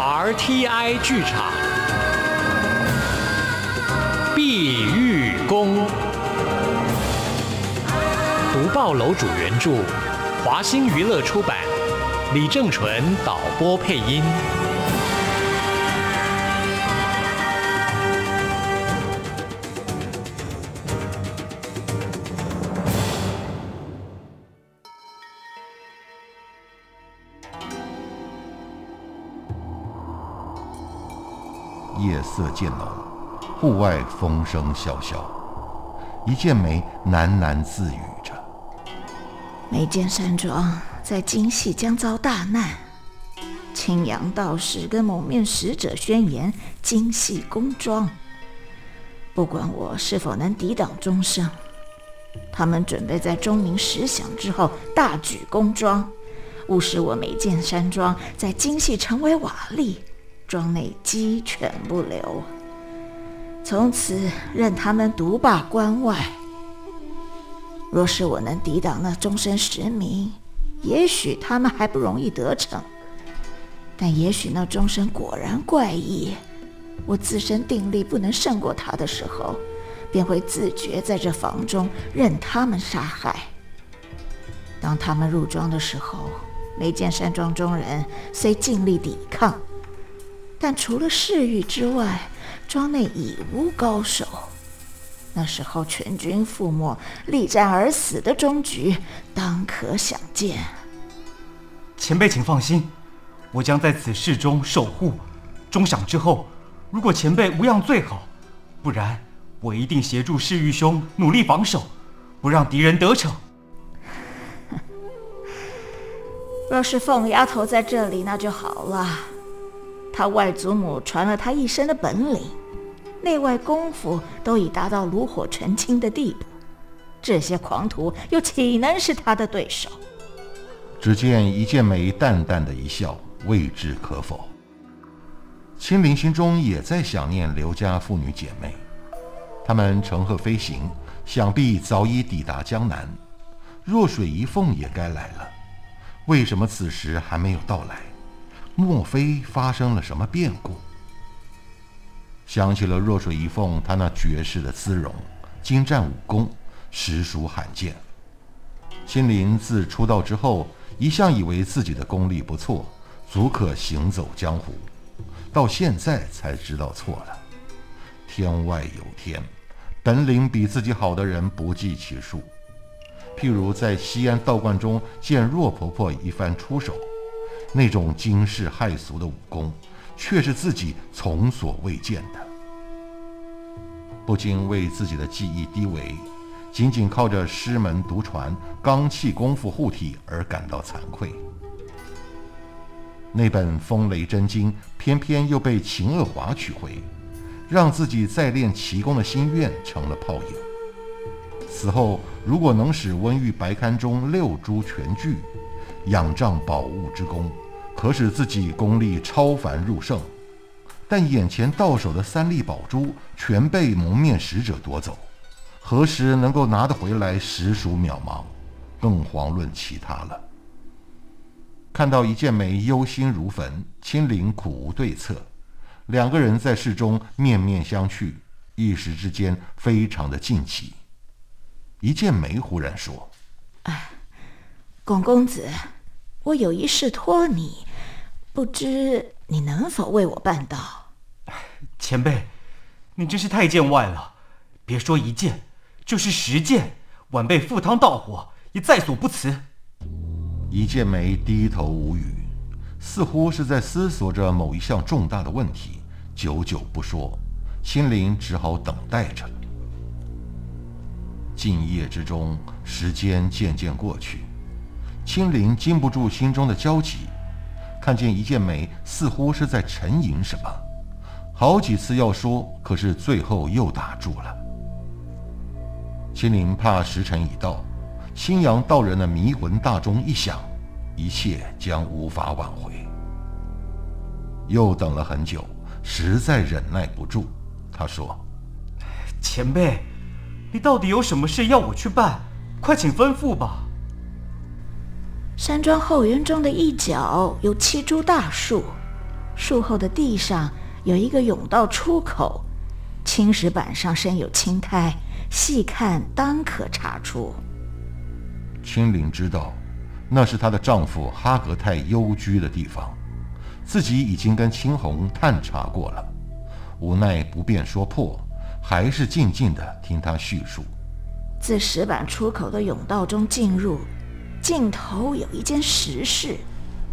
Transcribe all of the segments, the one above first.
RTI 剧场《碧玉宫》，独报楼主原著，华星娱乐出版，李正淳导播配音。夜色渐浓，户外风声萧萧。一剑梅喃喃自语着：“眉间山庄在京戏将遭大难，青阳道士跟蒙面使者宣言京戏宫庄。不管我是否能抵挡钟声，他们准备在钟鸣十响之后大举宫庄，务使我眉间山庄在京戏成为瓦砾。”庄内鸡犬不留，从此任他们独霸关外。若是我能抵挡那钟声十鸣，也许他们还不容易得逞。但也许那钟声果然怪异，我自身定力不能胜过他的时候，便会自觉在这房中任他们杀害。当他们入庄的时候，没见山庄中人虽尽力抵抗。但除了侍御之外，庄内已无高手。那时候全军覆没、力战而死的终局，当可想见。前辈，请放心，我将在此事中守护。钟响之后，如果前辈无恙最好，不然我一定协助侍御兄努力防守，不让敌人得逞。若是凤丫头在这里，那就好了。他外祖母传了他一身的本领，内外功夫都已达到炉火纯青的地步，这些狂徒又岂能是他的对手？只见一剑眉淡淡的一笑，未知可否。青灵心中也在想念刘家父女姐妹，他们乘鹤飞行，想必早已抵达江南。若水一凤也该来了，为什么此时还没有到来？莫非发生了什么变故？想起了弱水一凤，她那绝世的姿容、精湛武功，实属罕见。心灵自出道之后，一向以为自己的功力不错，足可行走江湖，到现在才知道错了。天外有天，本领比自己好的人不计其数。譬如在西安道观中见若婆婆一番出手。那种惊世骇俗的武功，却是自己从所未见的，不禁为自己的技艺低微，仅仅靠着师门独传罡气功夫护体而感到惭愧。那本《风雷真经》偏偏又被秦恶华取回，让自己再练奇功的心愿成了泡影。此后，如果能使温玉白龛中六珠全聚。仰仗宝物之功，可使自己功力超凡入圣，但眼前到手的三粒宝珠全被蒙面使者夺走，何时能够拿得回来，实属渺茫，更遑论其他了。看到一剑梅忧心如焚，青灵苦无对策，两个人在室中面面相觑，一时之间非常的惊奇。一剑梅忽然说。巩公子，我有一事托你，不知你能否为我办到？前辈，你真是太见外了！别说一件，就是十件，晚辈赴汤蹈火也在所不辞。一剑眉低头无语，似乎是在思索着某一项重大的问题，久久不说。心灵只好等待着。静夜之中，时间渐渐过去。青灵禁不住心中的焦急，看见一剑梅似乎是在沉吟什么，好几次要说，可是最后又打住了。青灵怕时辰已到，青阳道人的迷魂大钟一响，一切将无法挽回。又等了很久，实在忍耐不住，他说：“前辈，你到底有什么事要我去办？快请吩咐吧。”山庄后园中的一角有七株大树，树后的地上有一个甬道出口，青石板上生有青苔，细看当可查出。青灵知道，那是她的丈夫哈格泰幽居的地方，自己已经跟青红探查过了，无奈不便说破，还是静静的听他叙述。自石板出口的甬道中进入，尽头有一间石室，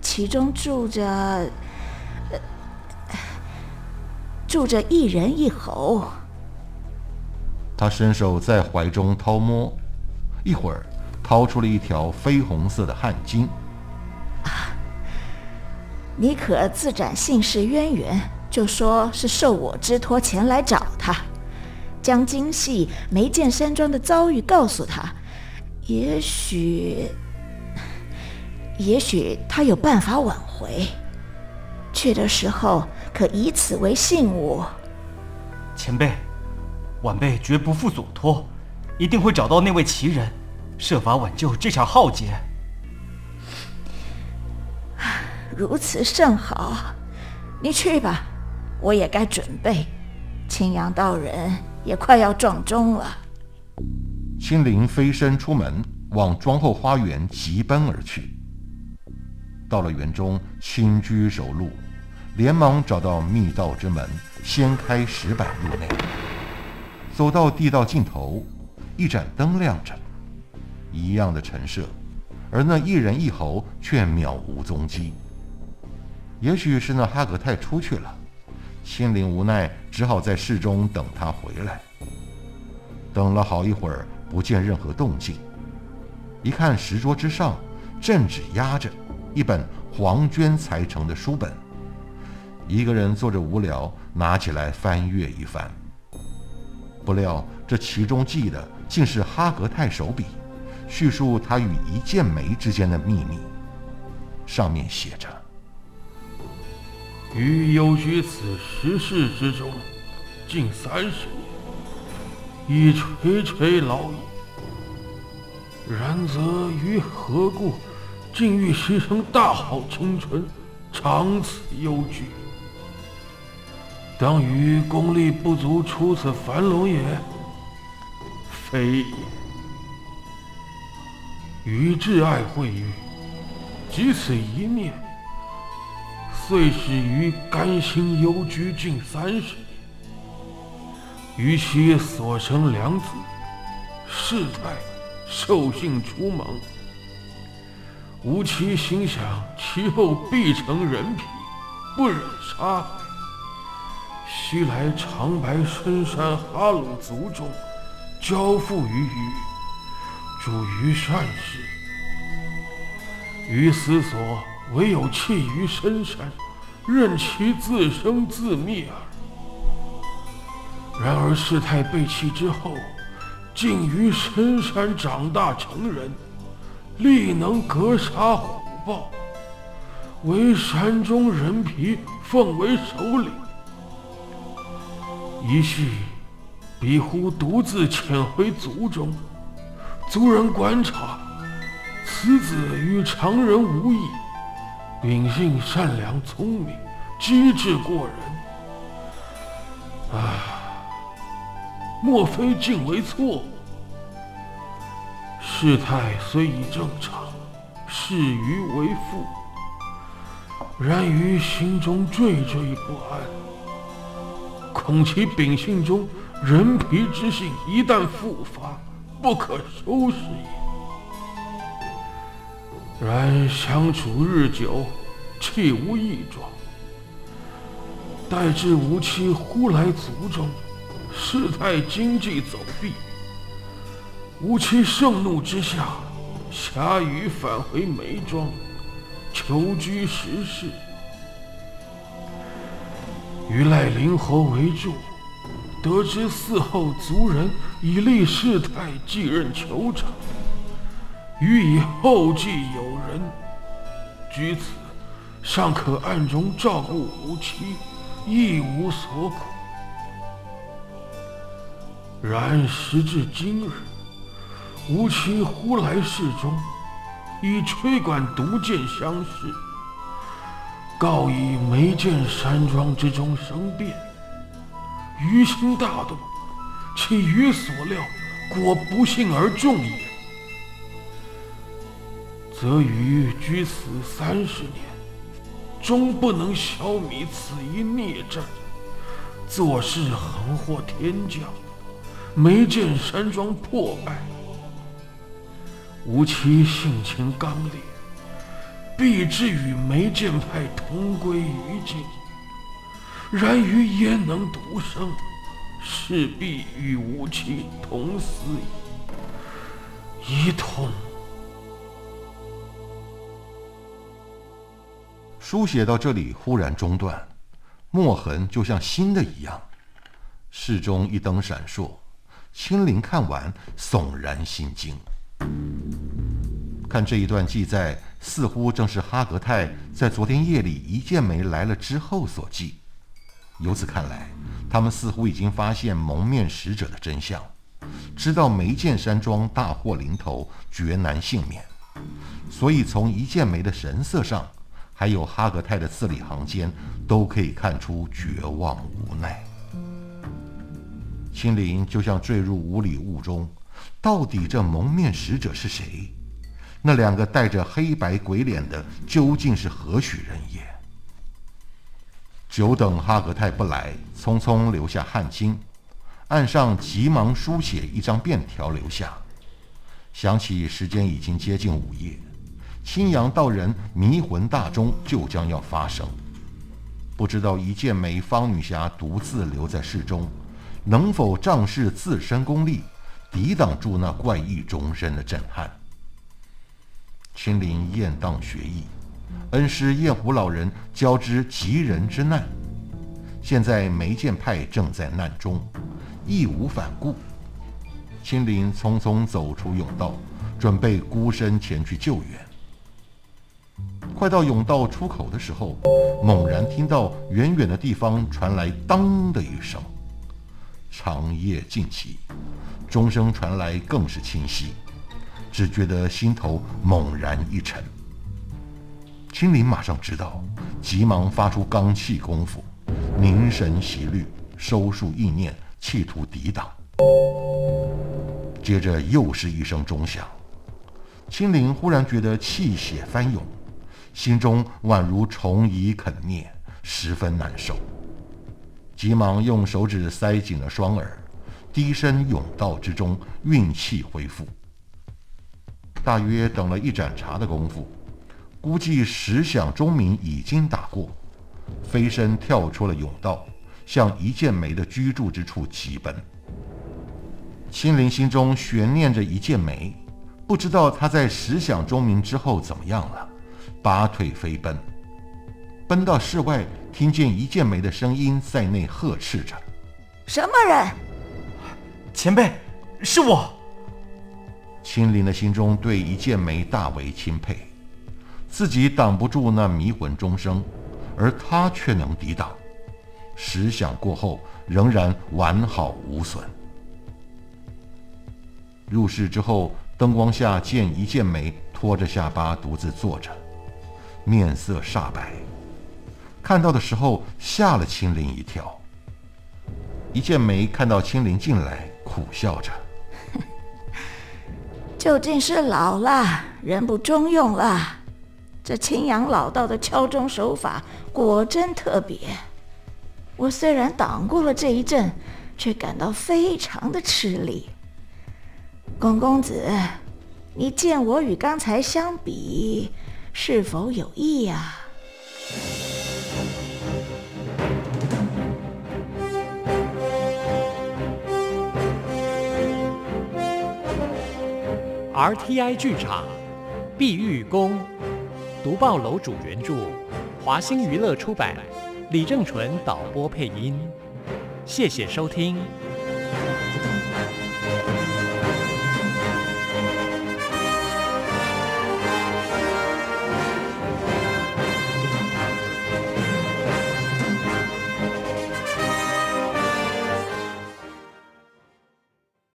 其中住着，呃，住着一人一猴。他伸手在怀中掏摸，一会儿。掏出了一条绯红色的汗巾。啊，你可自展姓氏渊源，就说是受我之托前来找他，将京戏梅见山庄的遭遇告诉他，也许，也许他有办法挽回。去的时候可以此为信物。前辈，晚辈绝不负所托，一定会找到那位奇人。设法挽救这场浩劫。如此甚好，你去吧，我也该准备。青阳道人也快要撞钟了。青灵飞身出门，往庄后花园急奔而去。到了园中，轻居守路，连忙找到密道之门，掀开石板入内。走到地道尽头，一盏灯亮着。一样的陈设，而那一人一猴却渺无踪迹。也许是那哈格泰出去了，心灵无奈，只好在室中等他回来。等了好一会儿，不见任何动静。一看石桌之上，正纸压着一本黄绢裁成的书本。一个人坐着无聊，拿起来翻阅一番。不料这其中记的竟是哈格泰手笔。叙述他与一剑梅之间的秘密，上面写着：“于幽居此石室之中，近三十年，已垂垂老矣。然则于何故，竟欲牺牲大好青春，长此幽居？当于功力不足出此樊笼也？非也。”于挚爱会遇，即此一面，遂使于甘心幽居近三十年。于其所生两子，世态兽性出萌，吾妻心想其后必成人皮，不忍杀害。须来长白深山哈鲁族中，交付于于。主于善事，于思所唯有弃于深山，任其自生自灭耳。然而事态被弃之后，竟于深山长大成人，力能格杀虎豹，为山中人皮奉为首领。一系比乎独自潜回族中。族人观察，此子与常人无异，秉性善良聪明，机智过人。啊，莫非竟为错误？事态虽已正常，事与为父，然于心中惴惴不安，恐其秉性中人皮之性一旦复发。不可收拾也。然相处日久，气无异状。待至无期忽来族中，事态经济走弊，吾妻盛怒之下，侠羽返回梅庄，求居石室，于赖灵侯为助。得知嗣后族人以立世态继任酋长，予以后继有人，居此尚可暗中照顾吾妻，亦无所苦。然时至今日，吾妻忽来世中，以吹管毒箭相视，告以梅见山庄之中生变，于心大动，其余所料果不幸而中也，则余居此三十年，终不能消弭此一孽债，做事横祸天降，梅见山庄破败。吾妻性情刚烈，必至与梅剑派同归于尽。然于焉能独生？势必与吾妻同死矣。一通。书写到这里忽然中断，墨痕就像新的一样。室中一灯闪烁，青灵看完悚然心惊。看这一段记载，似乎正是哈格泰在昨天夜里一见梅来了之后所记。由此看来，他们似乎已经发现蒙面使者的真相，知道梅见山庄大祸临头，绝难幸免。所以从一见梅的神色上，还有哈格泰的字里行间，都可以看出绝望无奈。青林就像坠入无里雾中。到底这蒙面使者是谁？那两个带着黑白鬼脸的究竟是何许人也？久等哈格泰不来，匆匆留下汗巾，岸上急忙书写一张便条留下。想起时间已经接近午夜，青阳道人迷魂大钟就将要发生，不知道一剑梅方女侠独自留在室中，能否仗势自身功力？抵挡住那怪异钟声的震撼。青林雁荡学艺，恩师燕湖老人教之急人之难。现在梅剑派正在难中，义无反顾。青林匆匆走出甬道，准备孤身前去救援。快到甬道出口的时候，猛然听到远远的地方传来“当”的一声，长夜静寂。钟声传来，更是清晰，只觉得心头猛然一沉。青林马上知道，急忙发出罡气功夫，凝神习虑，收束意念，企图抵挡。接着又是一声钟响，青林忽然觉得气血翻涌，心中宛如虫蚁啃啮，十分难受，急忙用手指塞紧了双耳。低身甬道之中，运气恢复。大约等了一盏茶的功夫，估计十响钟鸣已经打过，飞身跳出了甬道，向一剑梅的居住之处疾奔。青灵心中悬念着一剑梅，不知道他在十响钟鸣之后怎么样了，拔腿飞奔，奔到室外，听见一剑梅的声音在内呵斥着：“什么人？”前辈，是我。青林的心中对一剑梅大为钦佩，自己挡不住那迷魂钟声，而他却能抵挡。十响过后，仍然完好无损。入室之后，灯光下见一剑梅拖着下巴独自坐着，面色煞白。看到的时候，吓了青林一跳。一剑眉看到青林进来。苦笑着，究竟是老了，人不中用了。这青阳老道的敲钟手法果真特别。我虽然挡过了这一阵，却感到非常的吃力。龚公子，你见我与刚才相比，是否有异呀？RTI 剧场，《碧玉宫》，独报楼主原著，华星娱乐出版，李正淳导播配音。谢谢收听。